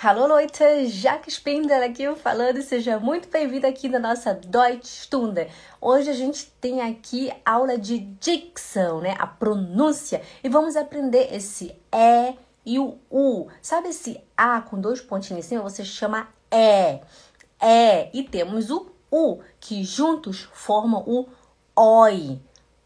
Hallo Leute, Jaque Spindler aqui falando, seja muito bem-vindo aqui na nossa Deutsch Stunde. Hoje a gente tem aqui aula de dicção, né? A pronúncia. E vamos aprender esse E e o U. Sabe esse A com dois pontinhos em cima? Você chama E. E. E temos o U, que juntos formam o OI.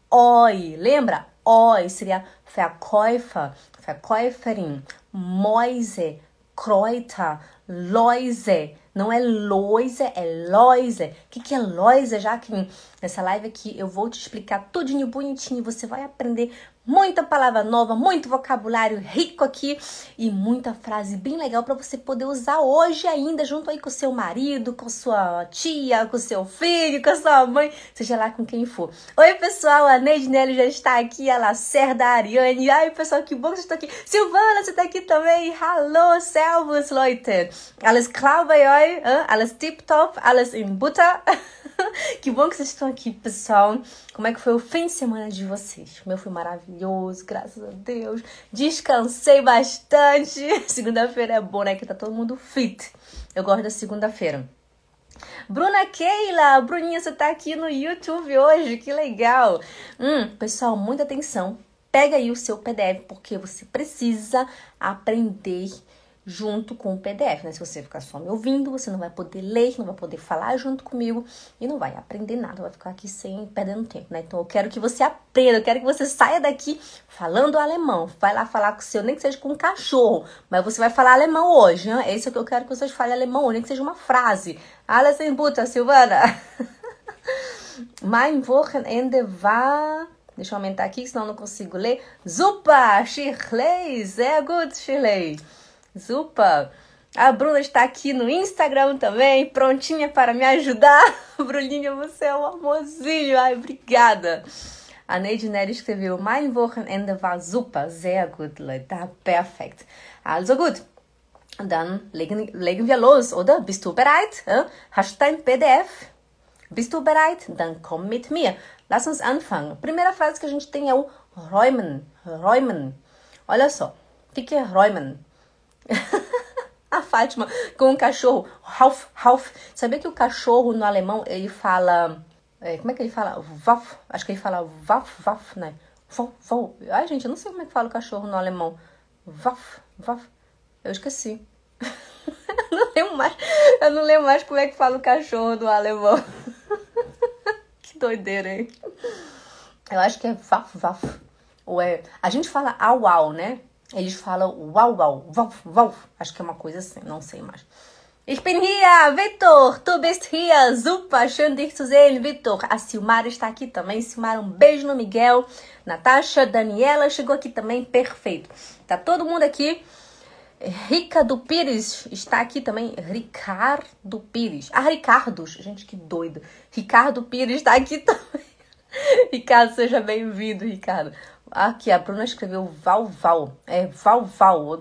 OI. Lembra? OI seria Verkäufer, Verkäuferin, Mäuse, Kräuter, Läuse. Não é Loise, é Loise. O que, que é Loise? Que nessa live aqui eu vou te explicar tudinho bonitinho. Você vai aprender muita palavra nova, muito vocabulário rico aqui e muita frase bem legal para você poder usar hoje ainda, junto aí com seu marido, com sua tia, com seu filho, com sua mãe, seja lá com quem for. Oi, pessoal, a Neide Nelly já está aqui, a Lacerda, a Ariane. Ai, pessoal, que bom que vocês estão aqui. Silvana, você está aqui também. Hallo, servus, Leute. Alles klar bei euch? Alles tip-top? Alles in Butter? que bom que vocês estão aqui, pessoal. Como é que foi o fim de semana de vocês? O meu foi maravilhoso, graças a Deus. Descansei bastante. Segunda-feira é bom, né? Que tá todo mundo fit. Eu gosto da segunda-feira. Bruna Keila, Bruninha, você tá aqui no YouTube hoje, que legal. Hum, pessoal, muita atenção. Pega aí o seu PDF, porque você precisa aprender junto com o PDF, né? Se você ficar só me ouvindo, você não vai poder ler, não vai poder falar junto comigo e não vai aprender nada, vai ficar aqui sem perdendo tempo, né? Então eu quero que você aprenda, eu quero que você saia daqui falando alemão. Vai lá falar com o seu, nem que seja com um cachorro, mas você vai falar alemão hoje, né? É o que eu quero que vocês falem alemão, nem que seja uma frase. In Butter, Silvana. mein Wochenende war Deixa eu aumentar aqui, senão eu não consigo ler. Super, Shirley, sehr gut, Shirley. Zupa! A Bruna está aqui no Instagram também, prontinha para me ajudar. Bruninha, você é um amorzinho. Ai, obrigada. A Neide Nery escreveu: Mein Wochenende war super, sehr gut, Leute. Tá perfekt. Also gut. Dann legen, legen wir los, oder? Bist du bereit? Hast du dein PDF? Bist du bereit? Dann komm mit mir. Lass uns anfangen. Primeira frase que a gente tem é o räumen. Räumen. Olha só. O que é räumen? a Fátima com um cachorro, Ralf, Ralf. Sabia que o cachorro no alemão ele fala. É, como é que ele fala? Waf. Acho que ele fala Waf, Waf, né? Vau, vau. Ai, gente, eu não sei como é que fala o cachorro no alemão. Waf, Waf. Eu esqueci. eu não lembro mais. Eu não lembro mais como é que fala o cachorro no alemão. que doideira, hein? Eu acho que é Waf, Waf. Ou é. A gente fala au, au, né? Eles falam uau, uau, uau, uau. Acho que é uma coisa assim, não sei mais. Ich bin hier, Vitor, tu bist hier, super, schön dich zu sehen, Vitor. A Silmara está aqui também, Silmara, um beijo no Miguel. Natasha, Daniela chegou aqui também, perfeito. Tá todo mundo aqui. Ricardo Pires está aqui também. Ricardo Pires. Ah, Ricardo. Gente, que doido. Ricardo Pires está aqui também. Ricardo, seja bem-vindo, Ricardo. Aqui, a Bruna escreveu Val Val. É Val Val.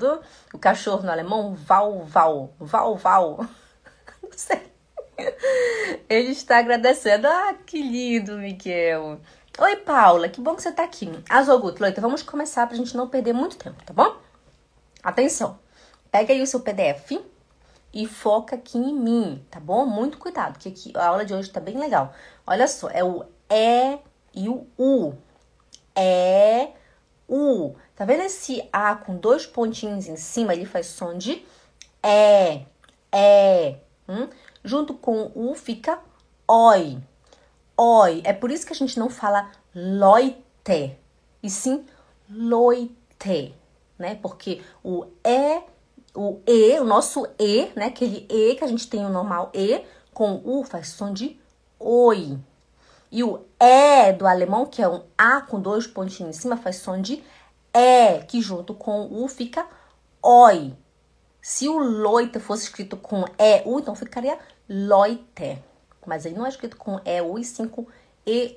O cachorro no alemão, Val Val. Val Val. Não sei. Ele está agradecendo. Ah, que lindo, Miguel. Oi, Paula. Que bom que você está aqui. Azogut, Leita, vamos começar para a gente não perder muito tempo, tá bom? Atenção. Pega aí o seu PDF e foca aqui em mim, tá bom? Muito cuidado, que aqui a aula de hoje tá bem legal. Olha só, é o E e o U é U. Tá vendo esse A com dois pontinhos em cima? Ele faz som de é, é. Hum? Junto com o U fica oi, oi. É por isso que a gente não fala loite, e sim loite, né? Porque o E, o E, o nosso E, né? Aquele E que a gente tem o normal E, com U faz som de oi. E o é do alemão, que é um A com dois pontinhos em cima, faz som de é, que junto com o U fica oi. Se o loite fosse escrito com E, U, então ficaria loite. Mas aí não é escrito com E, U e sim com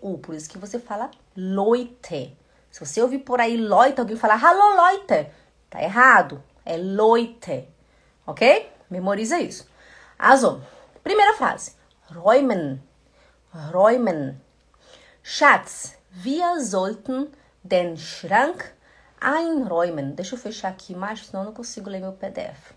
U. Por isso que você fala loite. Se você ouvir por aí loite, alguém falar hallo loite, tá errado. É loite. Ok? Memoriza isso. Also, primeira frase. Räumen. Räumen. Schatz, wir sollten den Schrank einräumen. Deixa eu fechar aqui mais, senão eu não consigo ler meu PDF.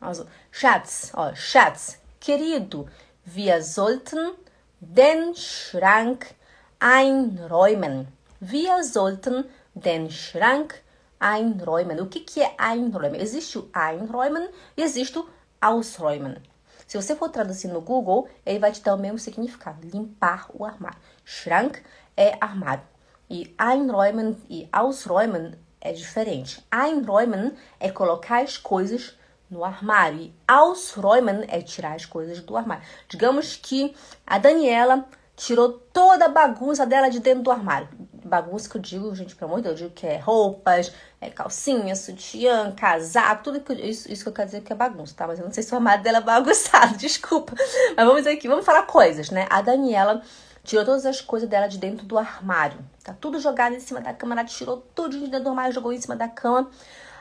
Also, Schatz, ó, Schatz, querido, wir sollten den Schrank einräumen. Wir sollten den Schrank einräumen. O que, que é einräumen? Existe o einräumen e existe o ausräumen. Se você for traduzir no Google, ele vai te dar o mesmo significado: limpar o armário. Schrank é armário. E einräumen e ausräumen é diferente. Einräumen é colocar as coisas no armário e ausräumen é tirar as coisas do armário. Digamos que a Daniela tirou toda a bagunça dela de dentro do armário. Bagunça que eu digo, gente, pelo amor de Deus, eu digo que é roupas, é calcinha, sutiã, casaco, tudo que eu, isso, isso que eu quero dizer que é bagunça, tá? Mas eu não sei se o armário dela é bagunçado, desculpa. Mas vamos aqui, vamos falar coisas, né? A Daniela tirou todas as coisas dela de dentro do armário. Tá tudo jogado em cima da cama, ela tirou tudo de dentro do armário, jogou em cima da cama.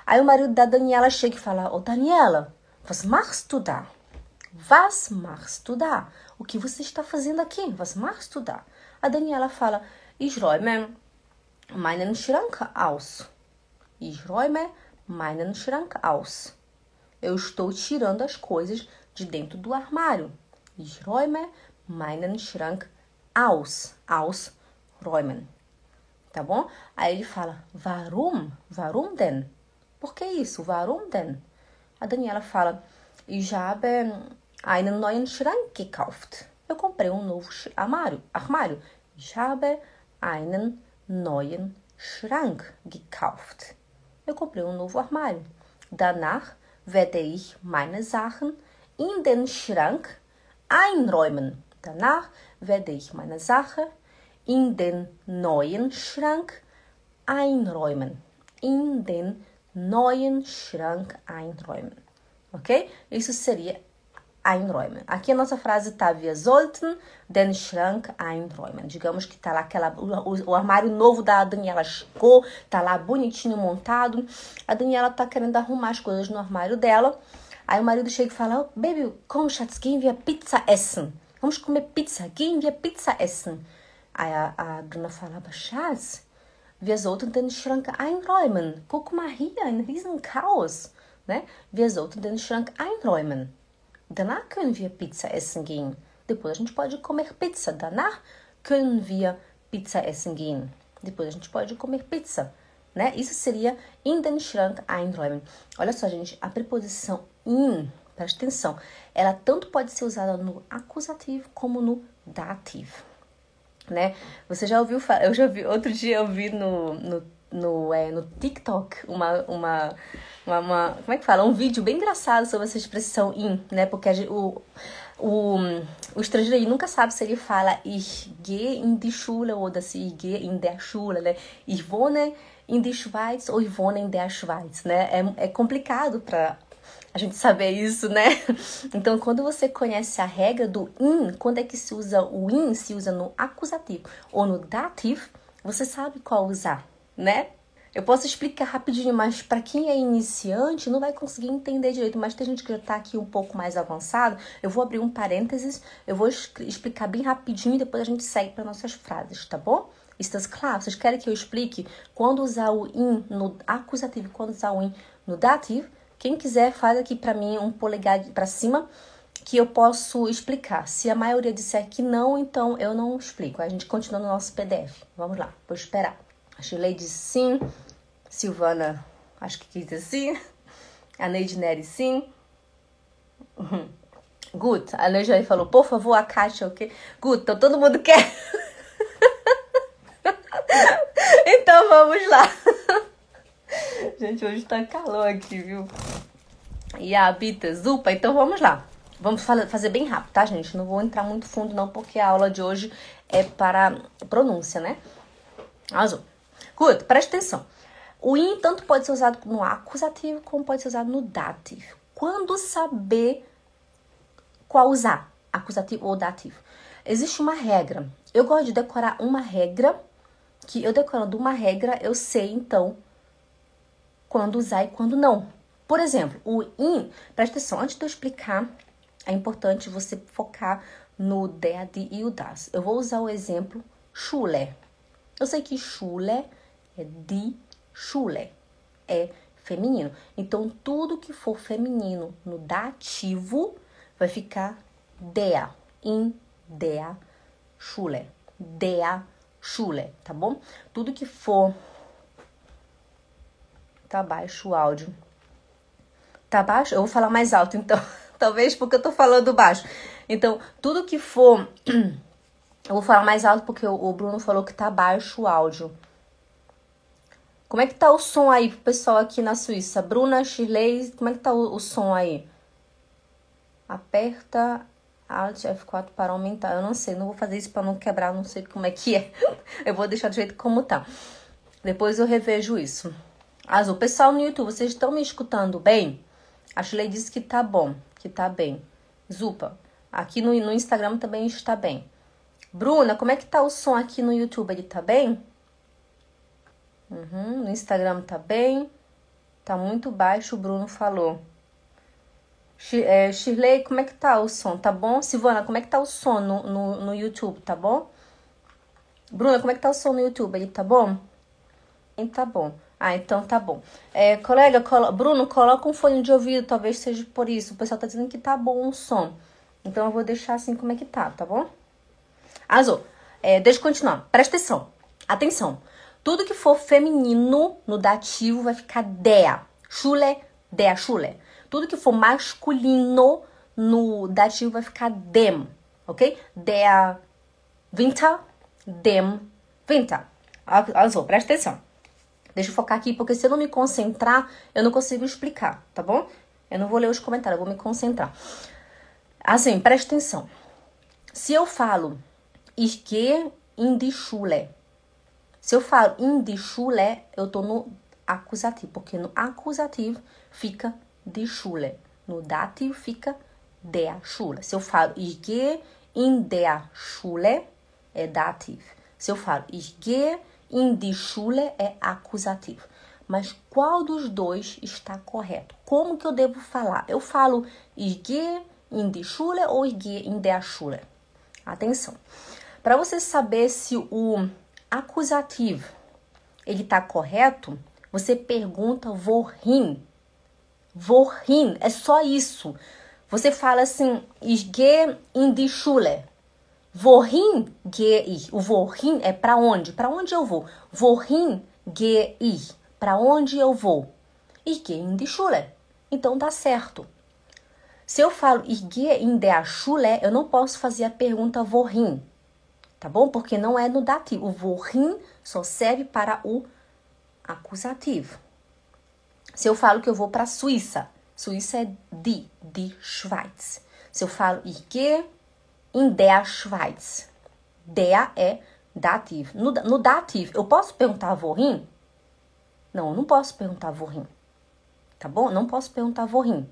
Aí o marido da Daniela chega e fala: Ô Daniela, was machst du da? Was machst du da? O que você está fazendo aqui? Was machst du da? A Daniela fala: Ich räume meinen Schrank aus. Ich räume meinen Schrank aus. Eu estou tirando as coisas de dentro do armário. Ich räume meinen Schrank aus. Aus, räumen. Tá bom? Aí ele fala, warum? Warum denn? Por que isso? Warum denn? A Daniela fala, ich habe einen neuen Schrank gekauft. Eu comprei um novo armário. armário. Ich habe einen neuen Schrank gekauft. Eu comprei um novo armário. Danach werde ich meine Sachen in den Schrank einräumen. Danach werde ich meine Sache in den neuen Schrank einräumen. In den neuen Schrank einräumen. Ok? Isso seria einräumen. Aqui a nossa frase tá wir sollten den Schrank einräumen. Digamos que tá lá aquela o, o, armário novo da Daniela chegou, tá lá bonitinho montado. A Daniela tá querendo arrumar as coisas no armário dela. Aí o marido chega e fala: oh, "Baby, komm, Schatz, gehen wir Pizza essen. Vamos comer pizza. Gehen wir Pizza essen." Aí a, a Bruna fala: "Aber Schatz, wir sollten den Schrank einräumen. Guck mal hier, ein riesen Chaos." Né? Wir sollten den Schrank einräumen. Danach können wir Pizza essen gehen. Depois a gente pode comer pizza. Danach können wir Pizza essen gehen. Depois a gente pode comer pizza. Né? Isso seria in den Schrank einräumen. Olha só, gente, a preposição in, preste atenção, ela tanto pode ser usada no acusativo como no dativo. Né? Você já ouviu falar? Eu já vi, outro dia eu vi no, no, no, é, no TikTok uma, uma uma, uma, como é que fala? Um vídeo bem engraçado sobre essa expressão in, né? Porque a, o, o, o estrangeiro nunca sabe se ele fala ich gehe in die Schule ou se ich gehe in der Schule, né? Ich wohne in die Schweiz ou ich in der Schweiz, né? É, é complicado para a gente saber isso, né? Então, quando você conhece a regra do in, quando é que se usa o in, se usa no acusativo ou no dativo, você sabe qual usar, né? Eu posso explicar rapidinho, mas para quem é iniciante não vai conseguir entender direito. Mas tem gente que já está aqui um pouco mais avançado. Eu vou abrir um parênteses, eu vou explicar bem rapidinho e depois a gente segue para nossas frases, tá bom? Está claro? Vocês querem que eu explique quando usar o in no acusativo e quando usar o in no dativo? Quem quiser, faz aqui para mim um polegar para cima que eu posso explicar. Se a maioria disser que não, então eu não explico. A gente continua no nosso PDF. Vamos lá, vou esperar. A Shirley disse sim. Silvana, acho que quis dizer sim. A Neide Neri, sim. Gut, a Neide falou, por favor, a caixa, ok? Gut, então todo mundo quer. então vamos lá. Gente, hoje tá calor aqui, viu? E a Bita, Zupa, então vamos lá. Vamos fazer bem rápido, tá, gente? Não vou entrar muito fundo, não, porque a aula de hoje é para pronúncia, né? Azul. Good, presta atenção. O in tanto pode ser usado no acusativo como pode ser usado no dativo. Quando saber qual usar, acusativo ou dativo? Existe uma regra. Eu gosto de decorar uma regra, que eu decorando uma regra, eu sei então quando usar e quando não. Por exemplo, o in, presta atenção, antes de eu explicar, é importante você focar no die e o das. Eu vou usar o exemplo Schule. Eu sei que Schule é die Schule, é feminino. Então, tudo que for feminino no dativo vai ficar der, in der Schule, der Schule, tá bom? Tudo que for tá baixo o áudio. Tá baixo? Eu vou falar mais alto, então. Talvez porque eu tô falando baixo. Então, tudo que for eu vou falar mais alto porque o Bruno falou que tá baixo o áudio. Como é que tá o som aí pro pessoal aqui na Suíça? Bruna, Shirley, como é que tá o, o som aí? Aperta Alt F4 para aumentar. Eu não sei, não vou fazer isso para não quebrar, não sei como é que é. Eu vou deixar do jeito como tá. Depois eu revejo isso. Azul, pessoal no YouTube, vocês estão me escutando bem? A Shirley disse que tá bom, que tá bem. Zupa, aqui no, no Instagram também está bem. Bruna, como é que tá o som aqui no YouTube? Ele tá bem? Uhum, no Instagram tá bem. Tá muito baixo, o Bruno falou. É, Shirley, como é que tá o som? Tá bom? Silvana, como é que tá o som no, no, no YouTube? Tá bom? Bruna, como é que tá o som no YouTube? Ele tá bom? Tá bom. Ah, então tá bom. É, colega, colo... Bruno, coloca um fone de ouvido, talvez seja por isso. O pessoal tá dizendo que tá bom o som. Então eu vou deixar assim como é que tá, tá bom? Azul. É, deixa eu continuar. Presta atenção. Atenção. Tudo que for feminino no dativo vai ficar der. Schule, der Schule. Tudo que for masculino no dativo vai ficar dem, ok? Der Winter, dem Winter. Azul, presta atenção. Deixa eu focar aqui, porque se eu não me concentrar, eu não consigo explicar, tá bom? Eu não vou ler os comentários, eu vou me concentrar. Assim, presta atenção. Se eu falo ich gehe in die Schule, se eu falo in die Schule, eu tô no acusativo, porque no acusativo fica die Schule. No dativo fica der Schule. Se eu falo gehe in der Schule, é dativo. Se eu falo ich in die Schule, é acusativo. Mas qual dos dois está correto? Como que eu devo falar? Eu falo ich gehe in die Schule ou ich gehe in der Schule? Atenção. Para você saber se o acusativo ele está correto, você pergunta wohin. Wohin, é só isso. Você fala assim, ich gehe in die Schule. Wohin gehe ich? O wohin é para onde? Para onde eu vou? Wohin gehe ich? Para onde eu vou? Ich in die Schule. Então dá certo. Se eu falo ich in der Schule, eu não posso fazer a pergunta wohin tá bom? Porque não é no dativo. O wohin só serve para o acusativo. Se eu falo que eu vou para a Suíça, Suíça é die, die Schweiz. Se eu falo ich in der Schweiz, der é dativo. No, no dativo, eu posso perguntar wohin? Não, eu não posso perguntar wohin. Tá bom? Não posso perguntar wohin.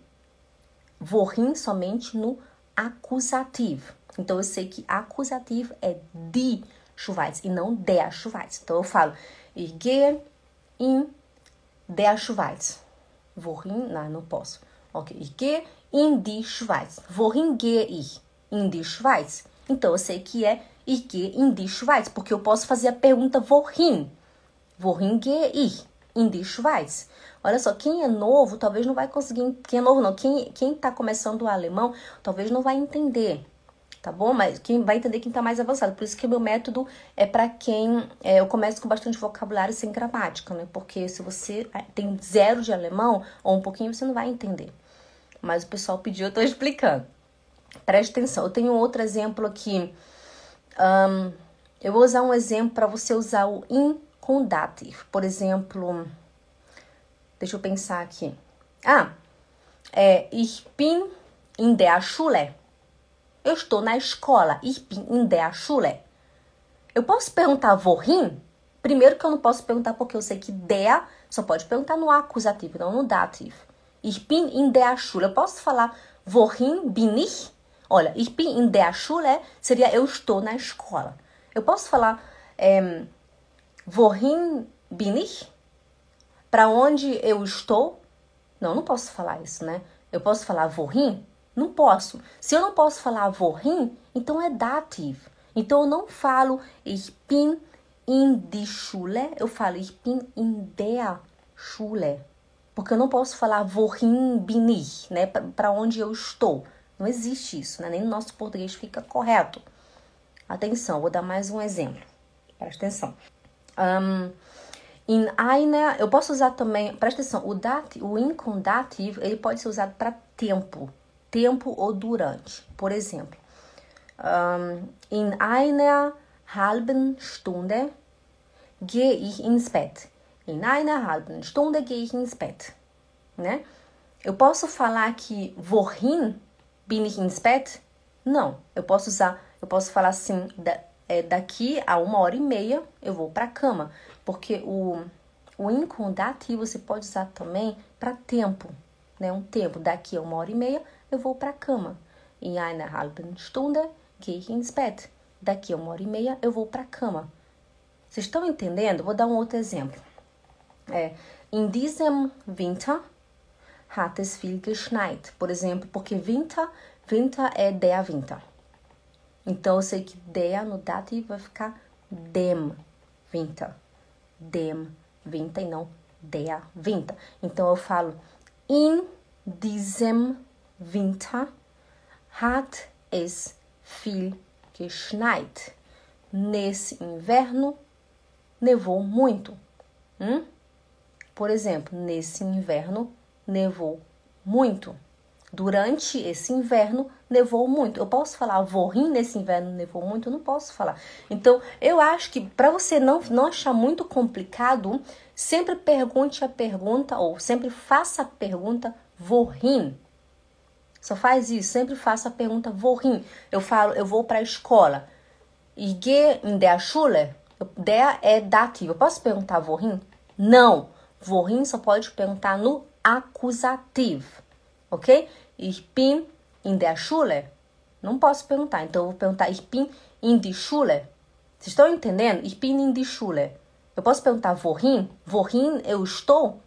Wohin somente no acusativo. Então eu sei que acusativo é die Schweiz e não der Schweiz. Então eu falo ich gehe in der Schweiz. Wohin? Não, não posso. Ok, ich gehe in die Schweiz. Wohin gehe ich? In die Schweiz. Então eu sei que é ich gehe in die Schweiz, porque eu posso fazer a pergunta wohin. Wohin gehe ich? In die Schweiz. Olha só, quem é novo talvez não vai conseguir. Quem é novo não, quem, quem tá começando o alemão talvez não vai entender tá bom? Mas quem vai entender quem tá mais avançado. Por isso que meu método é para quem é, eu começo com bastante vocabulário sem gramática, né? Porque se você é, tem zero de alemão ou um pouquinho, você não vai entender. Mas o pessoal pediu, eu tô explicando. Preste atenção. Eu tenho outro exemplo aqui. Um, eu vou usar um exemplo para você usar o in com dative. Por exemplo, deixa eu pensar aqui. Ah, é Ich bin in der Schule. Eu estou na escola. Ich bin in der Schule. Eu posso perguntar wohin? Primeiro que eu não posso perguntar porque eu sei que der só pode perguntar no acusativo, não no dativo. Ich bin in der Schule. Eu posso falar wohin bin ich? Olha, ich bin in der Schule seria eu estou na escola. Eu posso falar é, wohin bin ich? Para onde eu estou? Não, não posso falar isso, né? Eu posso falar wohin? Não posso. Se eu não posso falar wohin, então é dative. Então eu não falo ich bin in die Schule, eu falo ich bin in der Schule. Porque eu não posso falar wohin bin ich, né? Para onde eu estou. Não existe isso, né? Nem no nosso português fica correto. Atenção, vou dar mais um exemplo. Presta atenção. Um, in einer, eu posso usar também, presta atenção, o, dati, o in com ele pode ser usado para tempo. Tempo ou durante. Por exemplo, um, in einer halben Stunde gehe ich ins Bett. In einer halben Stunde gehe ich ins Bett. Né? Eu posso falar que wohin bin ich ins Bett? Não. Eu posso usar, eu posso falar assim, da, é, daqui a uma hora e meia eu vou para a cama. Porque o, o in com dativo você pode usar também para tempo. Né? Um tempo, daqui a uma hora e meia eu vou para a cama. In einer halben Stunde gehe ich ins Bett. Daqui a uma hora e meia eu vou para a cama. Vocês estão entendendo? Vou dar um outro exemplo. É, in diesem Winter hat es viel geschneit. Por exemplo, porque Winter, Winter é der Winter. Então eu sei que der no dativo vai ficar dem Winter. Dem Winter e não der Winter. Então eu falo in diesem Winter hat es viel geschneit. Nesse inverno nevou muito. Hum? Por exemplo, nesse inverno nevou muito. Durante esse inverno nevou muito. Eu posso falar vorrim nesse inverno nevou muito? Eu não posso falar. Então, eu acho que para você não, não achar muito complicado, sempre pergunte a pergunta ou sempre faça a pergunta vorrim. Só faz isso, sempre faça a pergunta vorrim. Eu falo, eu vou para a escola. Ich gehe in der Schule. Der é dativo. Eu posso perguntar vorrim? Não. Wohin só pode perguntar no acusativo, ok? Ich bin in der Schule. Não posso perguntar, então eu vou perguntar Ich bin in die Schule. Vocês estão entendendo? Ich bin in die Schule. Eu posso perguntar wohin? Wohin eu estou?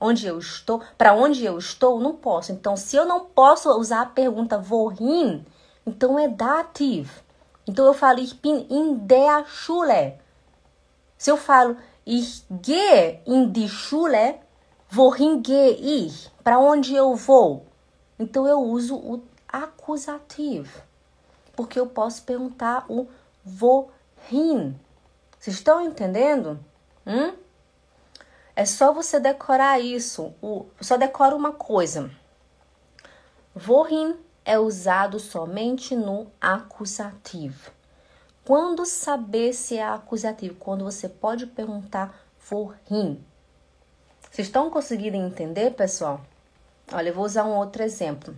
Onde eu estou? Para onde eu estou? Não posso. Então, se eu não posso usar a pergunta wohin, então é dativo. Então eu falo Ich bin in der Schule. Se eu falo Ich gehe in die Schule. Gehe ich? Para onde eu vou? Então eu uso o acusativo. Porque eu posso perguntar o wohin. Vocês estão entendendo? Hum? É só você decorar isso. O, só decora uma coisa. Wohin é usado somente no acusativo. Quando saber se é acusativo? Quando você pode perguntar wohin. Vocês estão conseguindo entender, pessoal? Olha, eu vou usar um outro exemplo.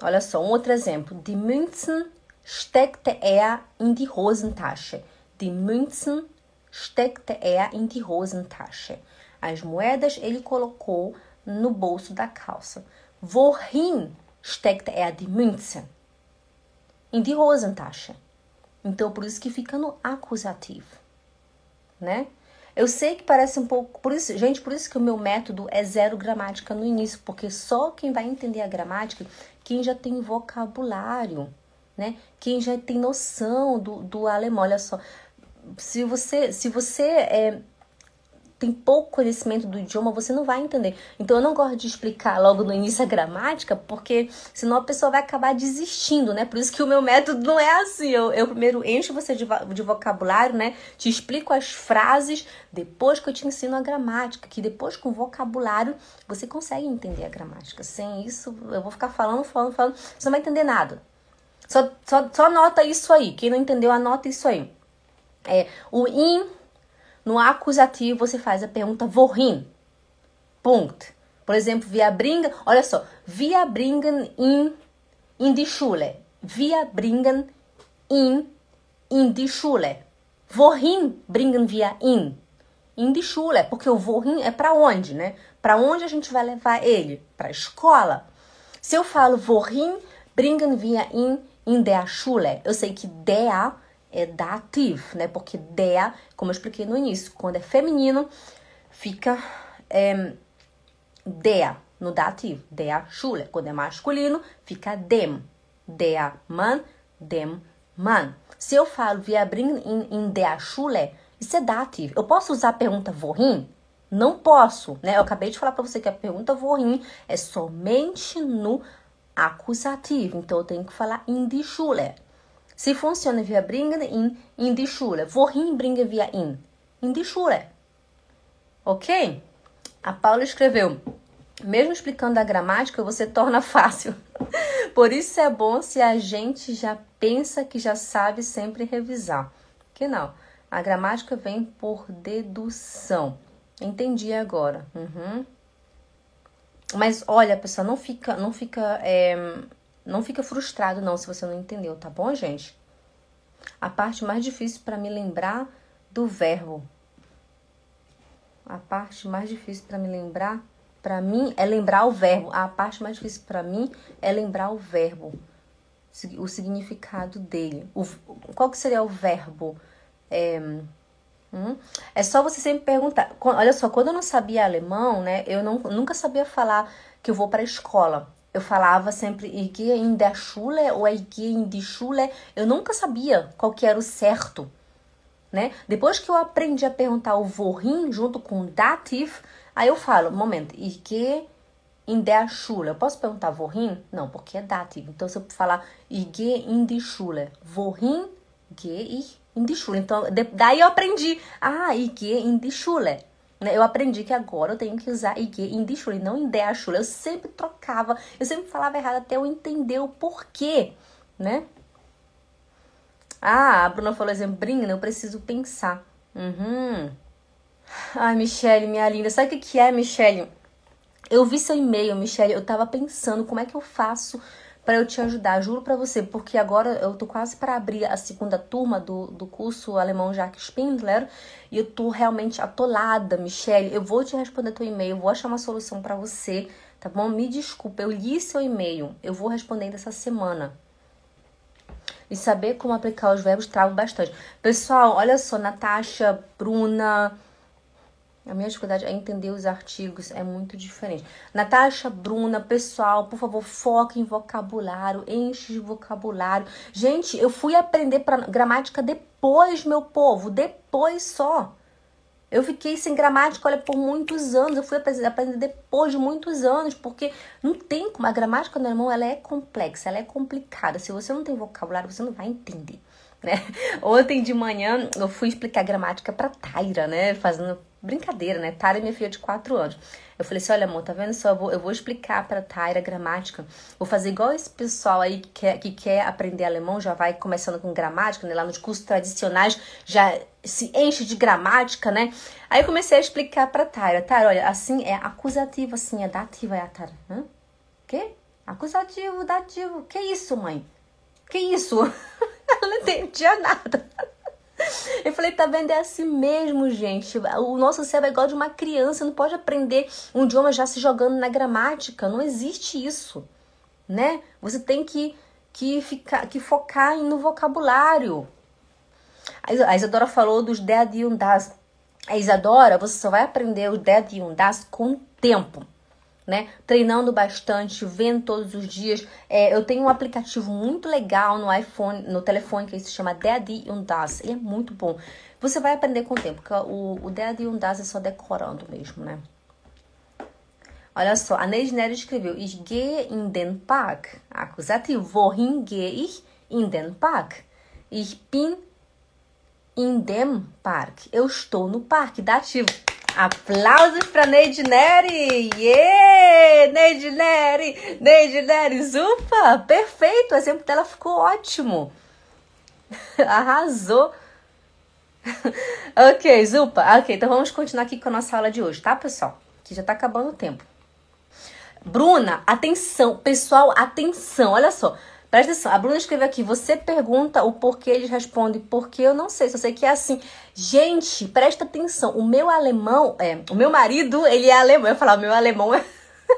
Olha só, um outro exemplo. Die Münzen steckte er in die Hosentasche. Die Münzen steckte er in die Hosentasche. As moedas ele colocou no bolso da calça. Wohin steckte er die Münzen? In die Hosentasche. Então, por isso que fica no acusativo, né? Eu sei que parece um pouco, por isso, gente, por isso que o meu método é zero gramática no início, porque só quem vai entender a gramática, quem já tem vocabulário, né? Quem já tem noção do, do alemão, olha só. Se você, se você é, tem pouco conhecimento do idioma, você não vai entender. Então eu não gosto de explicar logo no início a gramática, porque senão a pessoa vai acabar desistindo, né? Por isso que o meu método não é assim. Eu, eu primeiro encho você de, de vocabulário, né? Te explico as frases, depois que eu te ensino a gramática, que depois com vocabulário você consegue entender a gramática. Sem isso, eu vou ficar falando, falando, falando, você não vai entender nada. Só, só, só anota isso aí. Quem não entendeu, anota isso aí. É, o in no acusativo, você faz a pergunta wohin. Punkt. Por exemplo, wir bringen, olha só, wir bringen in, in die Schule. Wir bringen in, in die Schule. Wohin bringen in? In die Schule, porque o wohin é para onde, né? Para onde a gente vai levar ele? Para a escola. Se eu falo wohin bringen wir in, in der Schule, eu sei que der é dativo, né? Porque der, como eu expliquei no início, quando é feminino, fica é, der no dativo, der Schule. Quando é masculino, fica dem, der Mann, dem Mann. Se eu falo wir bringen in, in der Schule, isso é dativo. Eu posso usar a pergunta wohin? Não posso, né? Eu acabei de falar para você que a pergunta wohin é somente no acusativo. Então eu tenho que falar in die Schule. Se funciona via bringen in, in die Schule. Wohin bringe via in? In die Schule. Ok? A Paula escreveu: mesmo explicando a gramática, você torna fácil. Por isso é bom se a gente já pensa que já sabe sempre revisar. Que não. A gramática vem por dedução. Entendi agora. Uhum. Mas olha, pessoal, não fica, não fica, é, não fica frustrado não se você não entendeu, tá bom, gente? A parte mais difícil para me lembrar do verbo. A parte mais difícil para me lembrar, para mim, é lembrar o verbo. A parte mais difícil para mim é lembrar o verbo, o significado dele. O, qual que seria o verbo? É, Hum? É só você sempre perguntar. Olha só, quando eu não sabia alemão, né? Eu não, nunca sabia falar que eu vou para a escola. Eu falava sempre gehe in der Schule ou ich gehe in die Schule. Eu nunca sabia qual que era o certo, né? Depois que eu aprendi a perguntar o wohin junto com o dativ, aí eu falo, momento, gehe in der Schule. Eu posso perguntar wohin? Não, porque é dativ. Então se eu falar gehe in die Schule, wohin gehe ich in die Schule. Então, de, daí eu aprendi, ah, gehe in die Schule. Né? Eu aprendi que agora eu tenho que usar in die Schule, não in der Schule. Eu sempre trocava, eu sempre falava errado até eu entender o porquê, né? Ah, a Bruna falou exemplo, Brina, eu preciso pensar. Uhum. Ai, Michelle, minha linda, sabe o que é, Michelle? Eu vi seu e-mail, Michelle, eu tava pensando como é que eu faço para eu te ajudar, juro para você, porque agora eu tô quase para abrir a segunda turma do, do curso alemão Jacques Spindler e eu tô realmente atolada, Michelle. Eu vou te responder teu e-mail, vou achar uma solução para você, tá bom? Me desculpa, eu li seu e-mail, eu vou responder essa semana. E saber como aplicar os verbos trava bastante. Pessoal, olha só, Natasha, Bruna, a minha dificuldade é entender os artigos, é muito diferente. Natasha, Bruna, pessoal, por favor, foque em vocabulário, enche de vocabulário. Gente, eu fui aprender pra, gramática depois, meu povo, depois só. Eu fiquei sem gramática, olha, por muitos anos. Eu fui aprender depois de muitos anos, porque não tem como. A gramática no alemão, ela é complexa, ela é complicada. Se você não tem vocabulário, você não vai entender, né? Ontem de manhã, eu fui explicar gramática pra Taira, né? Fazendo brincadeira, né? Taira é minha filha de 4 anos. Eu falei assim: olha, amor, tá vendo só? Eu vou, eu vou explicar pra Taira gramática. Vou fazer igual esse pessoal aí que quer, que quer aprender alemão, já vai começando com gramática, né? Lá nos cursos tradicionais já se enche de gramática, né? Aí eu comecei a explicar pra Taira: Taira, olha, assim é acusativo, assim é dativo, é a Taira. Hã? Quê? Acusativo, dativo. Que isso, mãe? Que isso? Ela não entendia nada. Eu falei, tá vendo? É assim mesmo, gente. O nosso cérebro é igual de uma criança, não pode aprender um idioma já se jogando na gramática. Não existe isso, né? Você tem que, que, ficar, que focar no vocabulário. A Isadora falou dos dead e das. A Isadora, você só vai aprender os dead e das com o tempo né? Treinando bastante, vendo todos os dias. É, eu tenho um aplicativo muito legal no iPhone, no telefone, que se chama Daddy Das. Ele é muito bom. Você vai aprender com o tempo, porque o, o Daddy Das é só decorando mesmo, né? Olha só, a Neide Nery escreveu Ich gehe in den Park. Acusativo. Wohin gehe ich in den Park? Ich bin in dem Park. Eu estou no parque. Dativo. Aplausos para Neide Neri! Yeah! Neide Neri! Neide Neri! Zupa! Perfeito! O exemplo dela ficou ótimo! Arrasou! ok, Zupa. Ok, então vamos continuar aqui com a nossa aula de hoje, tá, pessoal? Que já tá acabando o tempo. Bruna, atenção! Pessoal, atenção! Olha só. Presta atenção, a Bruna escreveu aqui, você pergunta o porquê, eles respondem porque eu não sei, só sei que é assim. Gente, presta atenção, o meu alemão, é, o meu marido, ele é alemão, eu o meu alemão é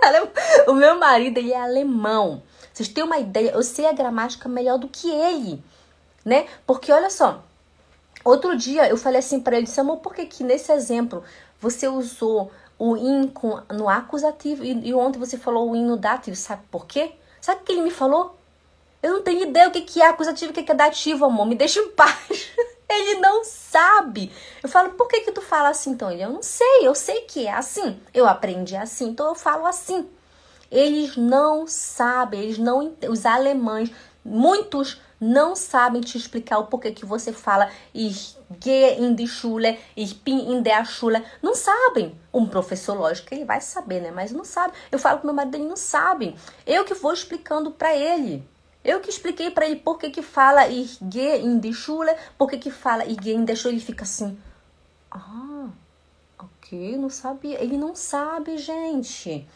o meu marido, ele é alemão. Vocês têm uma ideia, eu sei a gramática melhor do que ele, né? Porque olha só, outro dia eu falei assim para ele, disse, amor, por que que nesse exemplo você usou o in com, no acusativo e, e ontem você falou o in no dativo, sabe por quê? Sabe o que ele me falou? Eu não tenho ideia o que é acusativo e o que é dativo, amor. Me deixa em paz. Ele não sabe. Eu falo, por que que tu fala assim então? Ele, eu não sei, eu sei que é assim. Eu aprendi assim, então eu falo assim. Eles não sabem, eles não os alemães, muitos não sabem te explicar o porquê que você fala ich in die Schule, bin in der Schule. Não sabem. Um professor, lógico, ele vai saber, né? Mas não sabe. Eu falo com meu marido, ele não sabe. Eu que vou explicando para ele. Eu que expliquei para ele por que que fala gehe in die Schule, por que que fala gehe in der Schule. Ele fica assim, ah, ok, não sabia. Ele não sabe, gente.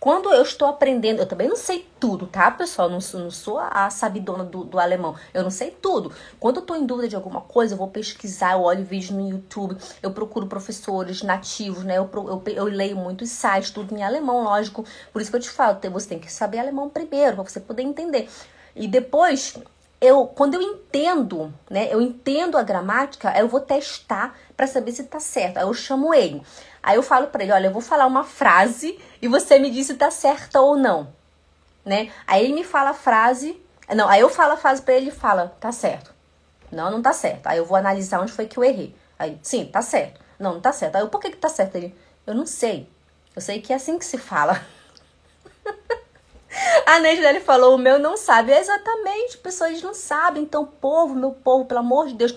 Quando eu estou aprendendo, eu também não sei tudo, tá, pessoal? Não sou, não sou a sabidona do, do alemão. Eu não sei tudo. Quando eu estou em dúvida de alguma coisa, eu vou pesquisar, eu olho vídeos no YouTube, eu procuro professores nativos, né? Eu, eu, eu leio muitos sites, tudo em alemão, lógico. Por isso que eu te falo, você tem que saber alemão primeiro, para você poder entender. E depois, eu, quando eu entendo, né? Eu entendo a gramática, eu vou testar para saber se tá certo. Aí eu chamo ele. Aí eu falo para ele, olha, eu vou falar uma frase e você me diz se tá certa ou não, né? Aí ele me fala a frase, não, aí eu falo a frase para ele e fala, tá certo. Não, não tá certo. Aí eu vou analisar onde foi que eu errei. Aí, sim, tá certo. Não, não tá certo. Aí eu, por que que tá certo? Ele, eu não sei. Eu sei que é assim que se fala. A Neide falou: o meu não sabe. É exatamente, pessoas não sabem. Então, povo, meu povo, pelo amor de Deus,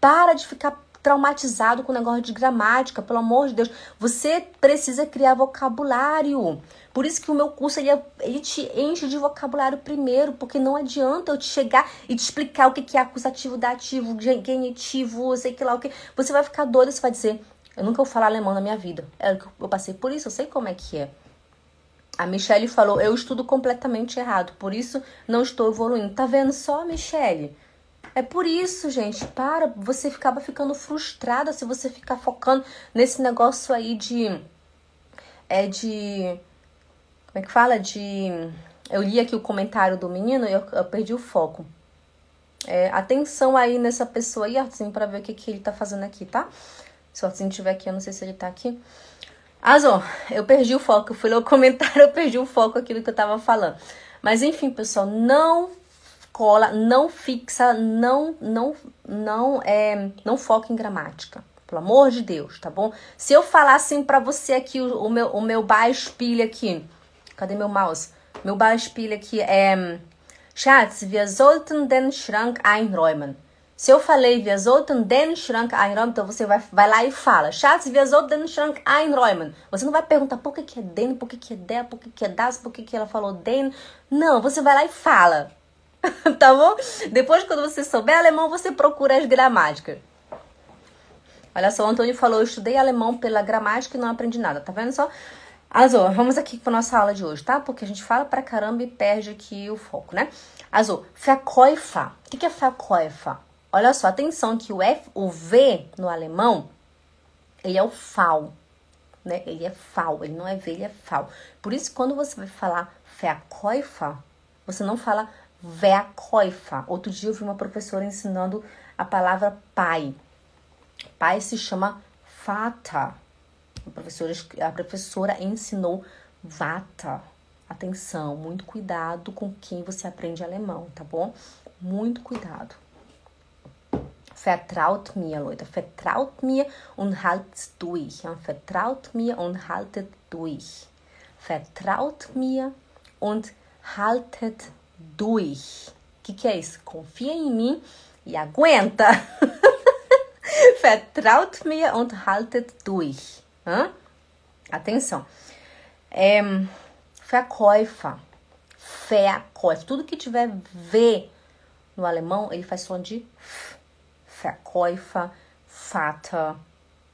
para de ficar traumatizado com o negócio de gramática, pelo amor de Deus. Você precisa criar vocabulário. Por isso que o meu curso ele, é, ele te enche de vocabulário primeiro, porque não adianta eu te chegar e te explicar o que é acusativo, dativo, genitivo, sei que lá o que. Você vai ficar doido, você vai dizer, eu nunca vou falar alemão na minha vida. É, eu passei por isso, eu sei como é que é. A Michelle falou, eu estudo completamente errado, por isso não estou evoluindo. Tá vendo só, Michelle? É por isso, gente, para, você acaba ficando frustrada se você ficar focando nesse negócio aí de é de como é que fala de eu li aqui o comentário do menino e eu, eu perdi o foco. É, atenção aí nessa pessoa aí, Arthurzinho, pra ver o que, que ele tá fazendo aqui, tá? Se o Arthurzinho estiver aqui, eu não sei se ele tá aqui. Azô, eu perdi o foco. Eu fui ler o comentário, eu perdi o foco aqui do que eu tava falando. Mas enfim, pessoal, não cola, não fixa, não, não, não, é, não foca em gramática. Pelo amor de Deus, tá bom? Se eu falar assim pra você aqui, o, o meu, o meu Beispiel aqui, cadê meu mouse? Meu Beispiel aqui é, Schatz, wir sollten den Schrank einräumen. Se eu falei, wir sollten den Schrank einräumen, então você vai, vai lá e fala, Schatz, wir sollten den Schrank einräumen. Você não vai perguntar por que, que é den, por que, que é der, por que, que é das, por que, que ela falou den. Não, você vai lá e fala. tá bom? Depois, quando você souber alemão, você procura as gramáticas. Olha só, o Antônio falou: eu estudei alemão pela gramática e não aprendi nada. Tá vendo só? Azul, vamos aqui para nossa aula de hoje, tá? Porque a gente fala pra caramba e perde aqui o foco, né? Azul, Verkäufer. O que é Verkäufer? Olha só, atenção que o, F, o V no alemão, ele é o FAL, né? Ele é FAL, ele não é V, ele é FAL. Por isso, quando você vai falar Verkäufer, você não fala Verkäufer. Outro dia eu vi uma professora ensinando a palavra pai. Pai se chama Vater. A professora, a professora ensinou Vater. Atenção, muito cuidado com quem você aprende alemão, tá bom? Muito cuidado. Vertraut mir, Leute. Vertraut mir und haltet durch. Vertraut mir und haltet durch. Vertraut mir und haltet durch. O que, que é isso? Confia em mim e aguenta. Vertraut mir und haltet durch. Hã? Atenção. É, Verkäufer. Verkäufer. Tudo que tiver V no alemão, ele faz som de F. Verkäufer, Vater,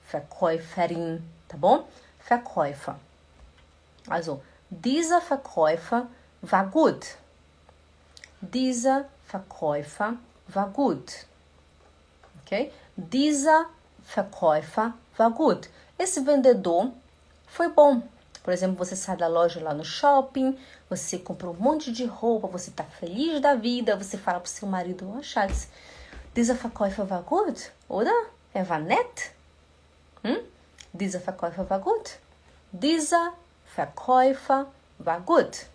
Verkäuferin, tá bom? Verkäufer. Also, dieser Verkäufer war gut. Dieser Verkäufer war gut. Ok? Dieser Verkäufer war gut. Esse vendedor foi bom. Por exemplo, você sai da loja lá no shopping, você comprou um monte de roupa, você tá feliz da vida, você fala pro seu marido, oh Schatz, dieser Verkäufer war gut, oder? Er war nett. Hm? Dieser Verkäufer war gut. Dieser Verkäufer war gut.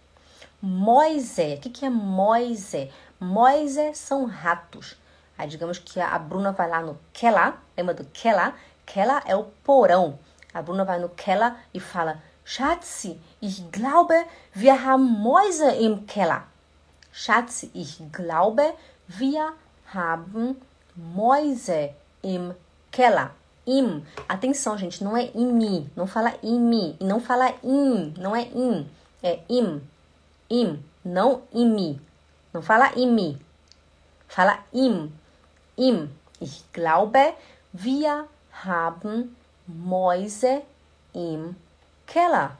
Moisés. O que, que é Moisés? Moisés são ratos. Aí digamos que a Bruna vai lá no Keller, lembra do Keller? Keller é o porão. A Bruna vai no Keller e fala: Schatzi, ich glaube, wir haben Mäuse im Keller. Schatzi, ich glaube, wir haben Mäuse im Keller. Im. Atenção, gente, não é mim. Não fala mim. E não fala in. Não é in. É im. Im. Não mim. Não fala mim. Fala im. Im. Ich glaube, wir haben Mäuse im Keller.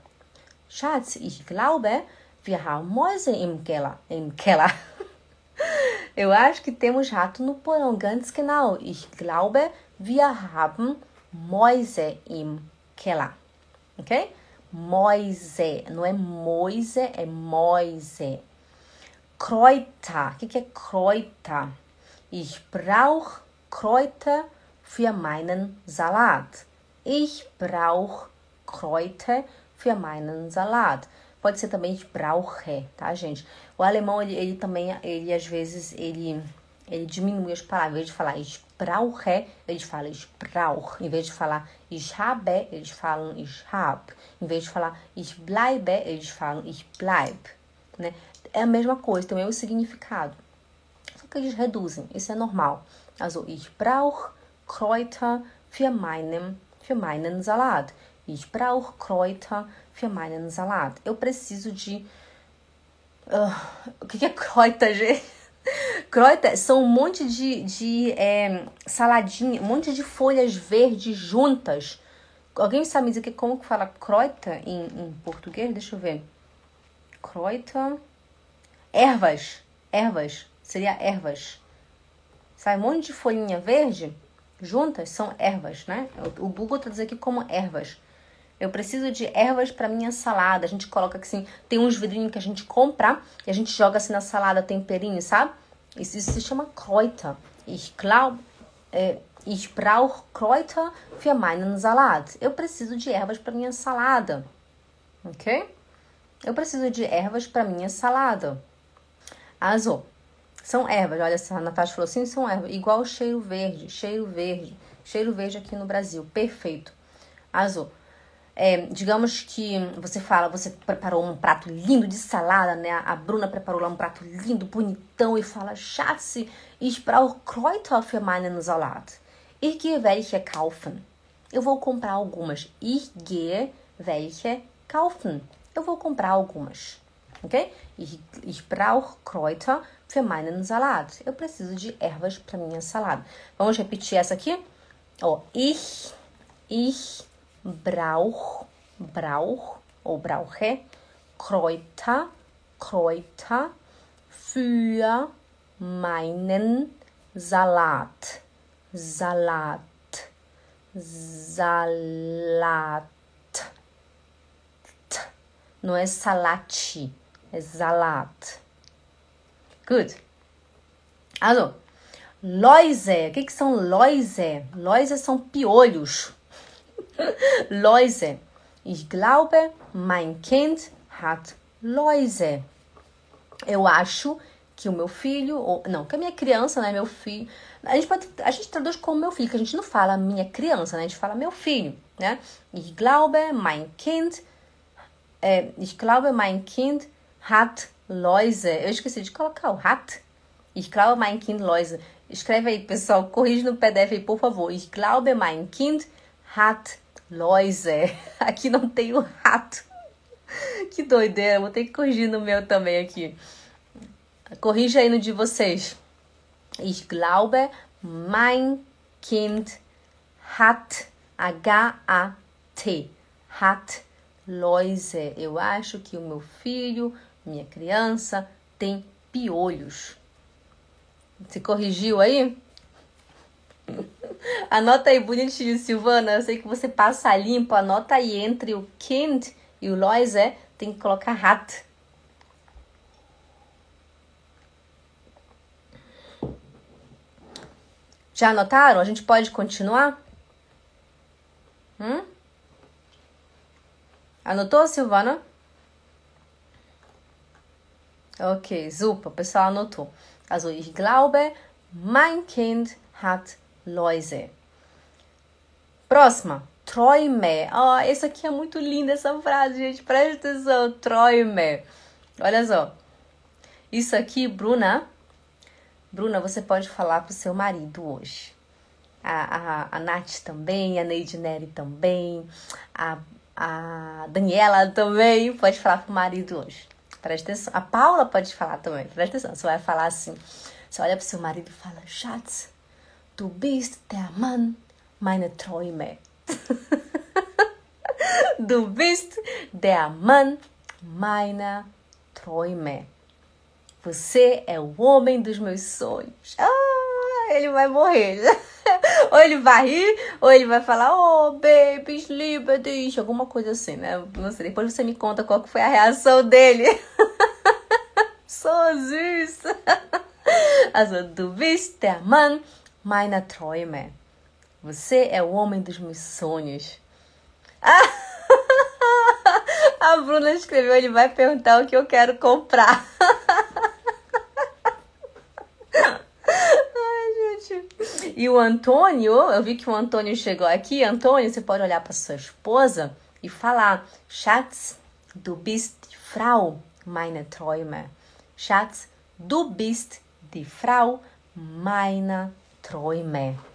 Schatz, ich glaube, wir haben Mäuse im Keller. Im Keller. Eu acho que temos rato no porão. Ganz genau. Ich glaube, wir haben Mäuse im Keller. Ok? Mäuse. Não é Moise, é Mäuse. Kräuter. O que é Kräuter? Ich brauche Kräuter für meinen Salat. Ich brauche Kräuter für meinen Salat. Pode ser também ich brauche, tá, gente? O alemão, ele, ele também, ele às vezes, ele, ele diminui as palavras. Em vez de falar ich brauche, eles falam ich brauch. Em vez de falar ich habe, eles falam ich hab. Em vez de falar ich bleibe, eles falam ich bleib. Né? É a mesma coisa, tem o mesmo significado. Só que eles reduzem, isso é normal. Also, ich brauche Kräuter für meinen, für meinen Salat. Ich brauche Kräuter für meinen Salat. Eu preciso de. Uh, o que é Kräuter, gente? Kräuter são um monte de, de é, saladinha, um monte de folhas verdes juntas. Alguém sabe dizer que como que fala Kräuter em, em português? Deixa eu ver. Kräuter. Ervas. Ervas. Seria ervas. Sabe, um monte de folhinha verde juntas são ervas, né? O Google tá dizendo aqui como ervas. Eu preciso de ervas para minha salada. A gente coloca assim, tem uns vidrinhos que a gente compra e a gente joga assim na salada temperinho, sabe? Isso, isso se chama Kräuter. Ich glaube, é, ich brauche Kräuter für meinen Salat. Eu preciso de ervas para minha salada. Ok? Eu preciso de ervas para minha salada. Also, são ervas. Olha, a Natasha falou assim, são ervas. Igual cheiro verde, cheiro verde. Cheiro verde aqui no Brasil. Perfeito. Also, é, digamos que você fala, você preparou um prato lindo de salada, né? A Bruna preparou lá um prato lindo, bonitão e fala: Schatz, ich brauche Kräuter für meinen Salat. Ich gehe welche kaufen. Eu vou comprar algumas. Ich gehe welche kaufen. Eu vou comprar algumas. Ok? Ich, ich brauche Kräuter für meinen Salat. Eu preciso de ervas para minha salada. Vamos repetir essa aqui? Ó, ich, ich brauch, brauch ou brauche Kräuter, Kräuter für meinen Salat. Salat. Salat. Não é salate, é salat. Good. Also, Läuse. O que, que são Läuse? Läuse são piolhos. Läuse. Ich glaube, mein Kind hat Läuse. Eu acho que o meu filho, ou não, que a minha criança, né, meu filho. A gente, pode, a gente traduz como meu filho, que a gente não fala minha criança, né? A gente fala meu filho, né? Ich glaube, mein Kind. É, ich glaube, mein Kind hat Läuse. Eu esqueci de colocar o hat. Ich glaube, mein Kind Läuse. Escreve aí, pessoal. Corrige no PDF aí, por favor. Ich glaube, mein Kind hat Loise. Aqui não tem o rato. Que doideira. Vou ter que corrigir no meu também aqui. Corrija aí no de vocês. Ich glaube, mein Kind hat H-A-T. Hat Loise. Eu acho que o meu filho, minha criança, tem piolhos. Você corrigiu aí? Anota aí bonitinho, Silvana. Eu sei que você passa limpo. Anota aí entre o Kind e o Lois, é, tem que colocar hat. Já anotaram? A gente pode continuar? Hum? Anotou, Silvana? Ok, super, o pessoal anotou. Also, ich glaube, Mein Kind hat Läuse. Próxima. Träume. Ó, oh, essa aqui é muito linda, essa frase, gente. Presta atenção. Träume. Olha só. Isso aqui, Bruna. Bruna, você pode falar pro seu marido hoje. A, a, a Nath também, a Neide Neri também, a, a Daniela também pode falar pro marido hoje. Presta atenção. A Paula pode falar também. Presta atenção. Você vai falar assim. Você olha pro seu marido e fala: Schatz, du bist der Mann meiner Träume. du bist der Mann meiner Träume. Você é o homem dos meus sonhos. Ah, ele vai morrer. ou ele vai rir, ou ele vai falar, oh, liebe dich, alguma coisa assim, né? Não sei, depois você me conta qual que foi a reação dele. so süß. Also, du bist der Mann meiner Träume. Você é o homem dos meus sonhos. A Bruna escreveu, ele vai perguntar o que eu quero comprar. Ai, gente. E o Antônio, eu vi que o Antônio chegou aqui. Antônio, você pode olhar para sua esposa e falar: Schatz, du bist die Frau meiner Träume. Schatz, du bist die Frau meiner Träume.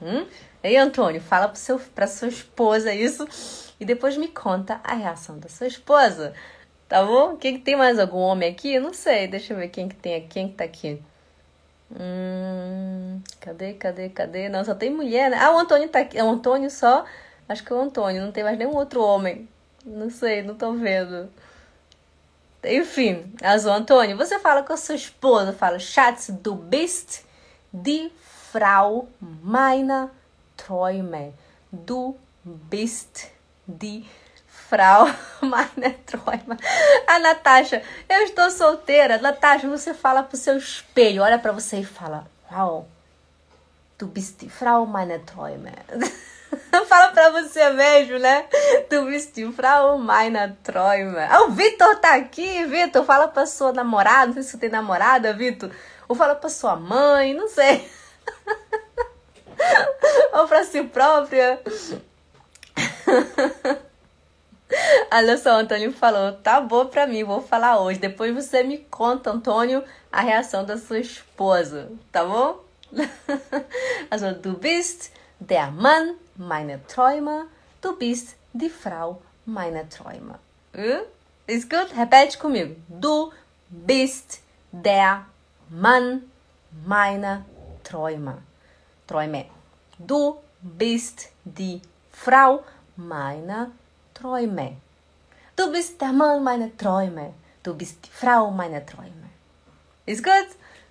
Hum? Ei, Antônio, fala para sua esposa isso e depois me conta a reação da sua esposa. Tá bom? Quem que tem mais algum homem aqui? Não sei, deixa eu ver quem que tem aqui, quem que tá aqui. Hum, cadê, cadê, cadê? Não, só tem mulher, né? Ah, o Antônio tá aqui. É o Antônio só. Acho que é o Antônio, não tem mais nenhum outro homem. Não sei, não tô vendo. Enfim, Azul Antônio, você fala com a sua esposa, fala, Schatz, du bist die Frau meiner Träume. Du bist die Frau meiner Träume. A Natasha, eu estou solteira. Natasha, você fala pro seu espelho, olha para você e fala: Uau, du bist die Frau meiner Träume. Fala pra você mesmo, né? Bist die Frau meiner Träume. Ah, o Vitor tá aqui, Vitor. Fala pra sua namorada, não sei se você tem namorada, Vitor. Ou fala pra sua mãe, não sei. Ou pra si própria. Olha só, o Antônio falou, tá bom pra mim, vou falar hoje. Depois você me conta, Antônio, a reação da sua esposa, tá bom? Also, du bist der Mann meiner Träume, du bist die Frau meiner Träume. Uh? Ist gut? Repete comigo. Du bist der Mann meiner Träume. Träume. Du bist die Frau meiner Träume. Du bist der Mann meiner Träume. Du bist die Frau meiner Träume. Ist gut?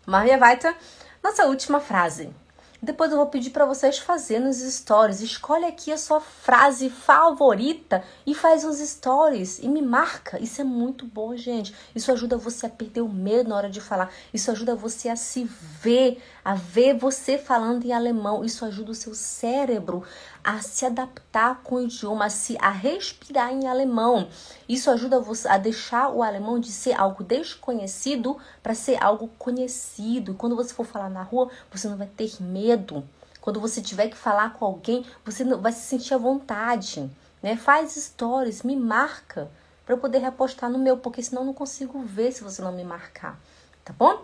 Machen wir weiter. Nossa última frase. Depois eu vou pedir para vocês fazerem nos stories. Escolhe aqui a sua frase favorita e faz uns stories e me marca. Isso é muito bom, gente. Isso ajuda você a perder o medo na hora de falar. Isso ajuda você a se ver, a ver você falando em alemão. Isso ajuda o seu cérebro a se adaptar com o idioma, a, se, a respirar em alemão. Isso ajuda você a deixar o alemão de ser algo desconhecido para ser algo conhecido. Quando você for falar na rua, você não vai ter medo. Quando você tiver que falar com alguém, você vai se sentir à vontade. Né? Faz stories, me marca para eu poder repostar no meu, porque senão eu não consigo ver se você não me marcar. Tá bom?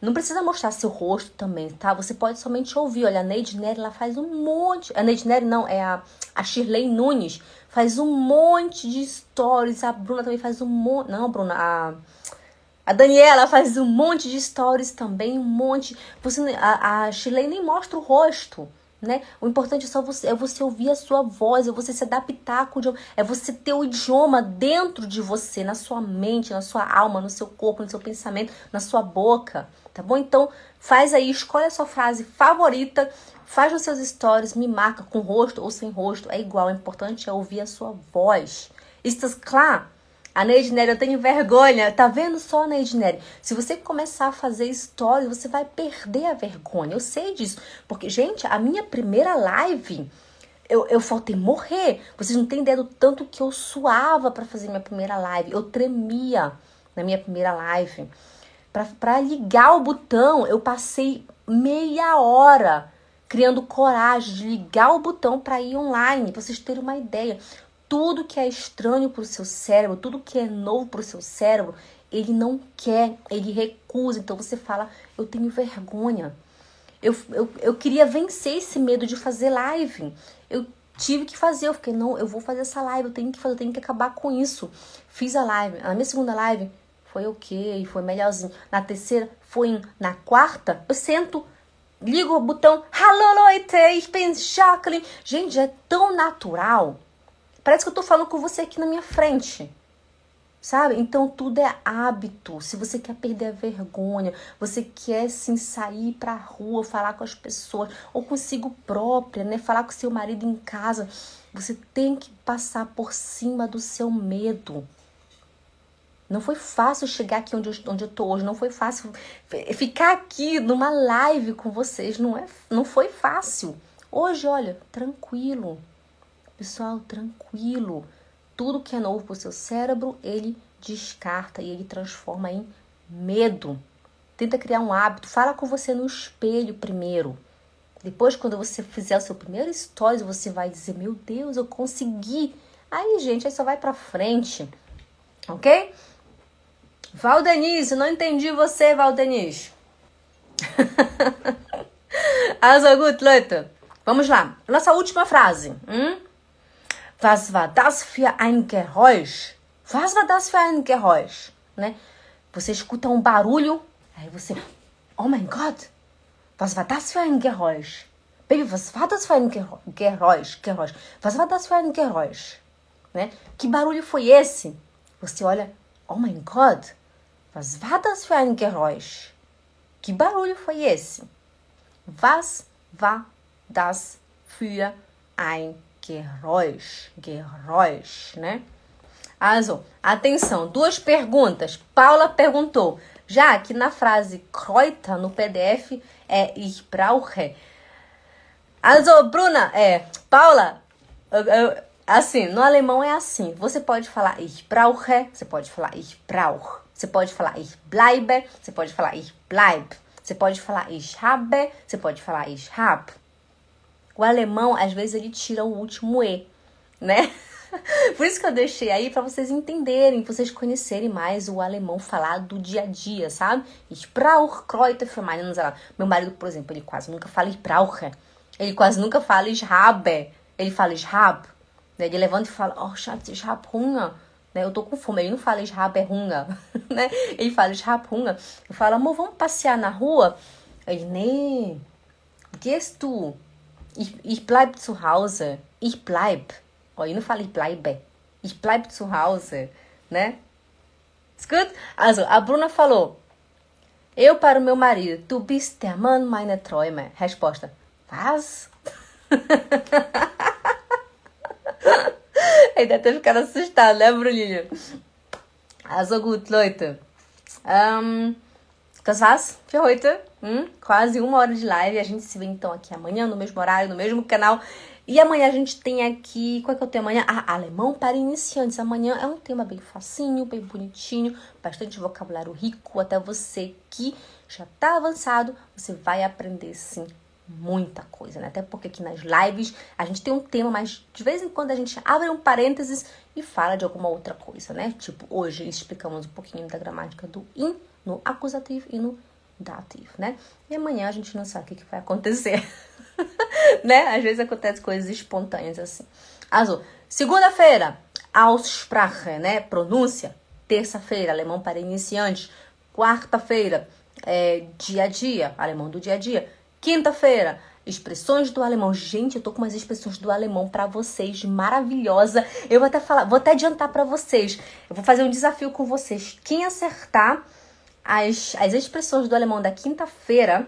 Não precisa mostrar seu rosto também, tá? Você pode somente ouvir. Olha, a Neide Neri, ela faz um monte... A Neide Neri não, é a, a Shirley Nunes. Faz um monte de stories. A Bruna também faz um monte... Não, Bruna, a... A Daniela faz um monte de stories também, um monte. Você, a, a Shirley nem mostra o rosto, né? O importante é só você, é você ouvir a sua voz, é você se adaptar é você ter o idioma dentro de você, na sua mente, na sua alma, no seu corpo, no seu pensamento, na sua boca tá bom? Então, faz aí, escolhe a sua frase favorita, faz nos seus stories, me marca com rosto ou sem rosto, é igual, o importante é ouvir a sua voz. Estás claro? A Neidneri, eu tenho vergonha. Tá vendo só, Neidneri? Se você começar a fazer stories, você vai perder a vergonha. Eu sei disso. Porque, gente, a minha primeira live, eu, eu faltei morrer. Vocês não têm ideia do tanto que eu suava para fazer minha primeira live. Eu tremia na minha primeira live. Para ligar o botão, eu passei meia hora criando coragem de ligar o botão para ir online, para vocês terem uma ideia. Tudo que é estranho para o seu cérebro, tudo que é novo para o seu cérebro, ele não quer, ele recusa. Então você fala, eu tenho vergonha. Eu, eu, eu queria vencer esse medo de fazer live. Eu tive que fazer, eu fiquei, não, eu vou fazer essa live, eu tenho que fazer, eu tenho que acabar com isso. Fiz a live. Na minha segunda live, foi ok, foi melhorzinho. Na terceira, foi na quarta, eu sento, ligo o botão, Leute, ich bin Jacqueline. Gente, é tão natural. Parece que eu tô falando com você aqui na minha frente. Sabe? Então tudo é hábito. Se você quer perder a vergonha, você quer sim sair pra rua, falar com as pessoas, ou consigo própria, né? Falar com seu marido em casa, você tem que passar por cima do seu medo. Não foi fácil chegar aqui onde eu, onde eu tô hoje, não foi fácil ficar aqui numa live com vocês, não, é, não foi fácil. Hoje, olha, tranquilo. Pessoal, tranquilo. Tudo que é novo para o seu cérebro, ele descarta e ele transforma em medo. Tenta criar um hábito, fala com você no espelho primeiro. Depois, quando você fizer o seu primeiro stories, você vai dizer: Meu Deus, eu consegui. Aí, gente, aí só vai pra frente. Ok? Valdenise, não entendi você, Valdenise. also gut, Leute. Vamos lá. Nossa última frase. Hum? Was war das für ein Geräusch? Was war das für ein Geräusch? Né? Você escuta um barulho, aí você, oh mein Gott, was war das für ein Geräusch? Baby, was war das für ein Geräusch? Geräusch. Was war das für ein Geräusch? Né? Que barulho foi esse? Você olha, oh mein Gott, Was war das für ein Geräusch? Que barulho foi esse? Was war das für ein Geräusch? Geräusch, né? Also, atenção, duas perguntas. Paula perguntou, já que na frase Kräuter no PDF é ich brauche. Also, Bruna, é, Paula, eu, eu, assim, no alemão é assim. Você pode falar ich brauche, você pode falar ich brauch. Você pode falar ich bleibe, você pode falar ich bleib, você pode falar ich habe, você pode falar ich hab. O alemão, às vezes, ele tira o último E, né? Por isso que eu deixei aí para vocês entenderem, vocês conhecerem mais o alemão falado do dia a dia, sabe? Ich brauche Kräuter. Meu marido, por exemplo, ele quase nunca fala ich. Ele quase nunca fala ich habe. Ele fala ich hab. Ele levanta e fala, oh, Schatz, ich Hunger né? Eu tô com fome. Ele não fala Schraberhunger, né? Ele fala Schraberhunger. Eu falo, amor, vamos passear na rua? Ele, nee, gehst du? Ich, ich bleib zu Hause. Ich bleib. Ó, ele não fala ich bleibe. Ich bleib zu Hause, né? Escuta? Also, a Bruna falou, eu para meu marido, tu bist der Mann meiner Träume. Resposta, was? Ele deve ter ficado assustado, né, Bruninho? Also gut, Leute. Um, das war's für heute. Hum? Quase uma hora de live. A gente se vê então aqui amanhã, no mesmo horário, no mesmo canal. E amanhã a gente tem aqui. Qual é que eu tenho amanhã? Ah, alemão para iniciantes. Amanhã é um tema bem facinho, bem bonitinho, bastante vocabulário rico. Até você que já tá avançado, você vai aprender sim muita coisa, né? Até porque aqui nas lives a gente tem um tema, mas de vez em quando a gente abre um parênteses e fala de alguma outra coisa, né? Tipo, hoje explicamos um pouquinho da gramática do in no acusativo e no dativo, né? E amanhã a gente não sabe o que, que vai acontecer, né? Às vezes acontecem coisas espontâneas assim. Also, segunda-feira, Aussprache, né? Pronúncia. Terça-feira, alemão para iniciantes. Quarta-feira, é, dia a dia, alemão do dia a dia. Quinta-feira, expressões do alemão. Gente, eu tô com umas expressões do alemão para vocês, maravilhosa. Eu vou até falar, vou até adiantar para vocês. Eu vou fazer um desafio com vocês. Quem acertar as, as expressões do alemão da quinta-feira,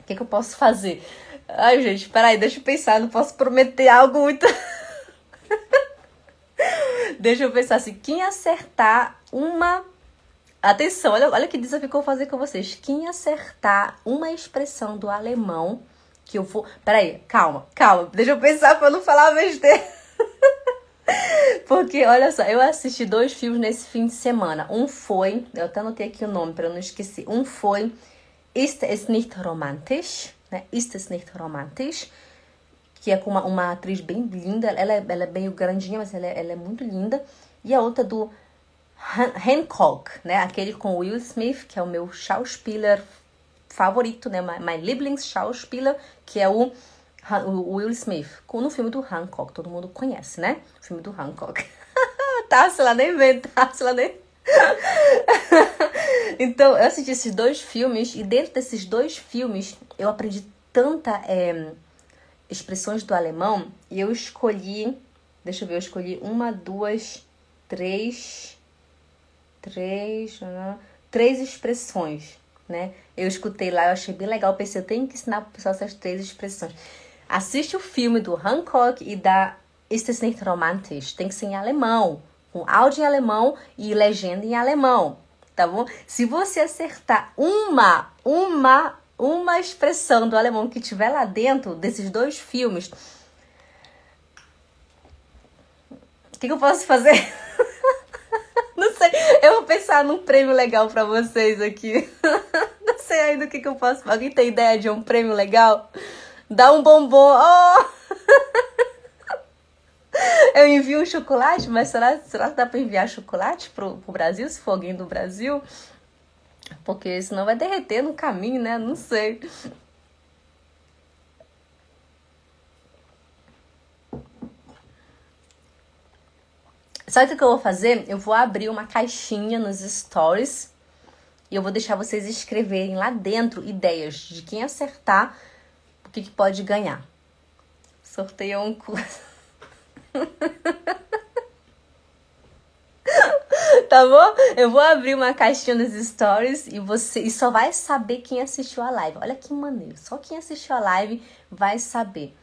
o que, que eu posso fazer? Ai, gente, peraí, deixa eu pensar, não posso prometer algo muito. deixa eu pensar assim, quem acertar uma Atenção, olha, olha que desafio que eu vou fazer com vocês. Quem acertar uma expressão do alemão que eu vou. Peraí, calma, calma. Deixa eu pensar pra eu não falar besteira. Porque, olha só, eu assisti dois filmes nesse fim de semana. Um foi, eu até anotei aqui o nome para não esquecer. Um foi Ist es nicht romantisch? Né? Ist es nicht romantisch? Que é com uma, uma atriz bem linda. Ela é, ela é meio grandinha, mas ela é, ela é muito linda. E a outra do Han Hancock, né? Aquele com Will Smith, que é o meu Schauspieler favorito, né? My, my Lieblingsschauspieler, que é o o Will Smith, no filme do Hancock, todo mundo conhece, né? O filme do Hancock. Tássila nem vê, Tássila nem. então, eu assisti esses dois filmes e dentro desses dois filmes eu aprendi tanta é, expressões do alemão e eu escolhi, deixa eu ver, eu escolhi uma, duas, três, três, três expressões, né? Eu escutei lá, eu achei bem legal, pensei, eu tenho que ensinar pro pessoal essas três expressões. Assiste o filme do Hancock e da Ist es nicht romantisch? Tem que ser em alemão, com áudio em alemão e legenda em alemão, tá bom? Se você acertar uma, uma, uma expressão do alemão que tiver lá dentro desses dois filmes, o que, que eu posso fazer? Não sei, eu vou pensar num prêmio legal para vocês aqui. Não sei ainda o que, que eu posso. Alguém tem ideia de um prêmio legal? Dá um bombom. Oh! Eu envio um chocolate, mas será, será que dá para enviar chocolate pro, pro Brasil, se for alguém do Brasil? Porque senão vai derreter no caminho, né? Não sei. Sabe o que eu vou fazer? Eu vou abrir uma caixinha nos stories e eu vou deixar vocês escreverem lá dentro ideias de quem acertar que, que pode ganhar? Sorteio um curso. tá bom? Eu vou abrir uma caixinha nos stories e você e só vai saber quem assistiu a live. Olha que maneiro. Só quem assistiu a live vai saber.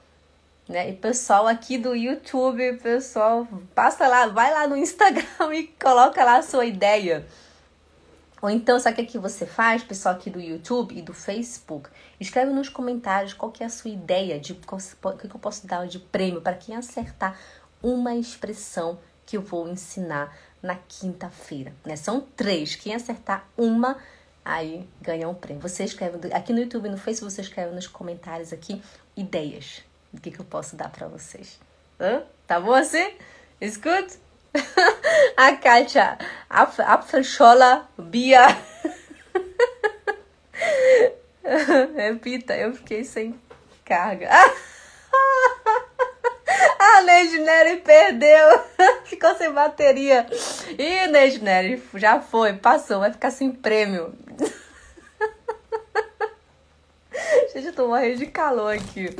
Né? E pessoal aqui do YouTube, pessoal, passa lá, vai lá no Instagram e coloca lá a sua ideia. Ou então, sabe o que você faz, pessoal aqui do YouTube e do Facebook? Escreve nos comentários qual que é a sua ideia de o que eu posso dar de prêmio para quem acertar uma expressão que eu vou ensinar na quinta-feira. Né? São três. Quem acertar uma, aí ganha um prêmio. Você escreve aqui no YouTube e no Facebook, você escreve nos comentários aqui ideias do que, que eu posso dar para vocês. Hã? Tá bom assim? Escuta? A Kátia, Apf Apfelschola, Bia. Repita, eu fiquei sem carga. A Neidneri perdeu. Ficou sem bateria. Ih, Neidneri, já foi, passou, vai ficar sem prêmio. Gente, eu tô morrendo de calor aqui.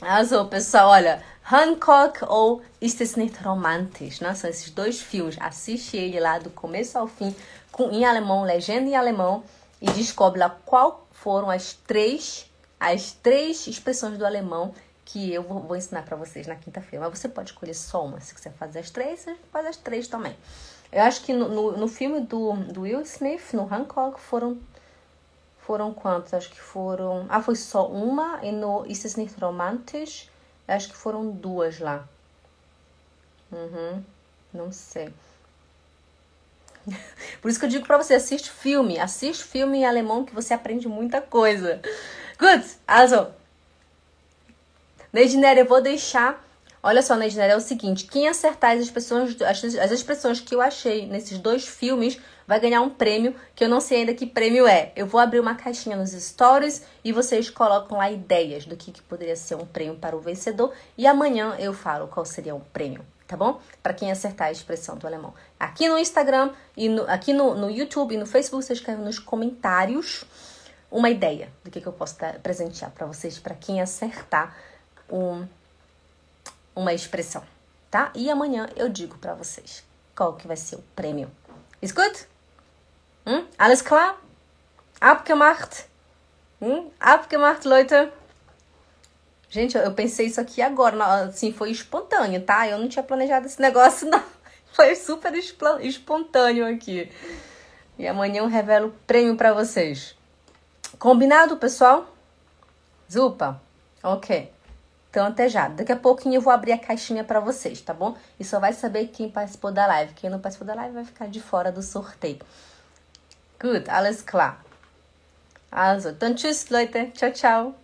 Arrasou, pessoal. Olha, Hancock ou Ist es nicht romantisch? Né? São esses dois filmes. Assiste ele lá do começo ao fim, com, em alemão, legenda em alemão, e descobre lá qual foram as três, as três expressões do alemão que eu vou, vou ensinar para vocês na quinta-feira. Mas você pode escolher só uma. Se quiser fazer as três, você faz as três também. Eu acho que no, no, no filme do, do Will Smith, no Hancock, foram foram quantos? Acho que foram. Ah, foi só uma. E no Ist es nicht romantisch? Acho que foram duas lá. Uhum. Não sei. Por isso que eu digo pra você, assiste filme. Assiste filme em alemão que você aprende muita coisa. Good! Also. Neidinera, eu vou deixar Olha só, Neidinera, é o seguinte: quem acertar as expressões, as expressões que eu achei nesses dois filmes vai ganhar um prêmio que eu não sei ainda que prêmio é. Eu vou abrir uma caixinha nos stories e vocês colocam lá ideias do que, que poderia ser um prêmio para o vencedor e amanhã eu falo qual seria o prêmio, tá bom? Para quem acertar a expressão do alemão. Aqui no Instagram e no, aqui no, no YouTube e no Facebook você escreve nos comentários uma ideia do que, que eu posso dar, presentear para vocês, para quem acertar um, uma expressão, tá? E amanhã eu digo para vocês qual que vai ser o prêmio. Escuta? Hm? Alles klar? Abgemacht? Hm? Abgemacht, Leute? Gente, eu pensei isso aqui agora, assim, foi espontâneo, tá? Eu não tinha planejado esse negócio, não. Foi super espontâneo aqui. E amanhã eu revelo o prêmio para vocês. Combinado, pessoal? Zupa? Ok. Então até já. Daqui a pouquinho eu vou abrir a caixinha para vocês, tá bom? E só vai saber quem participou da live. Quem não participou da live vai ficar de fora do sorteio. Gut, alles klar. Also, dann tschüss Leute. Ciao, ciao.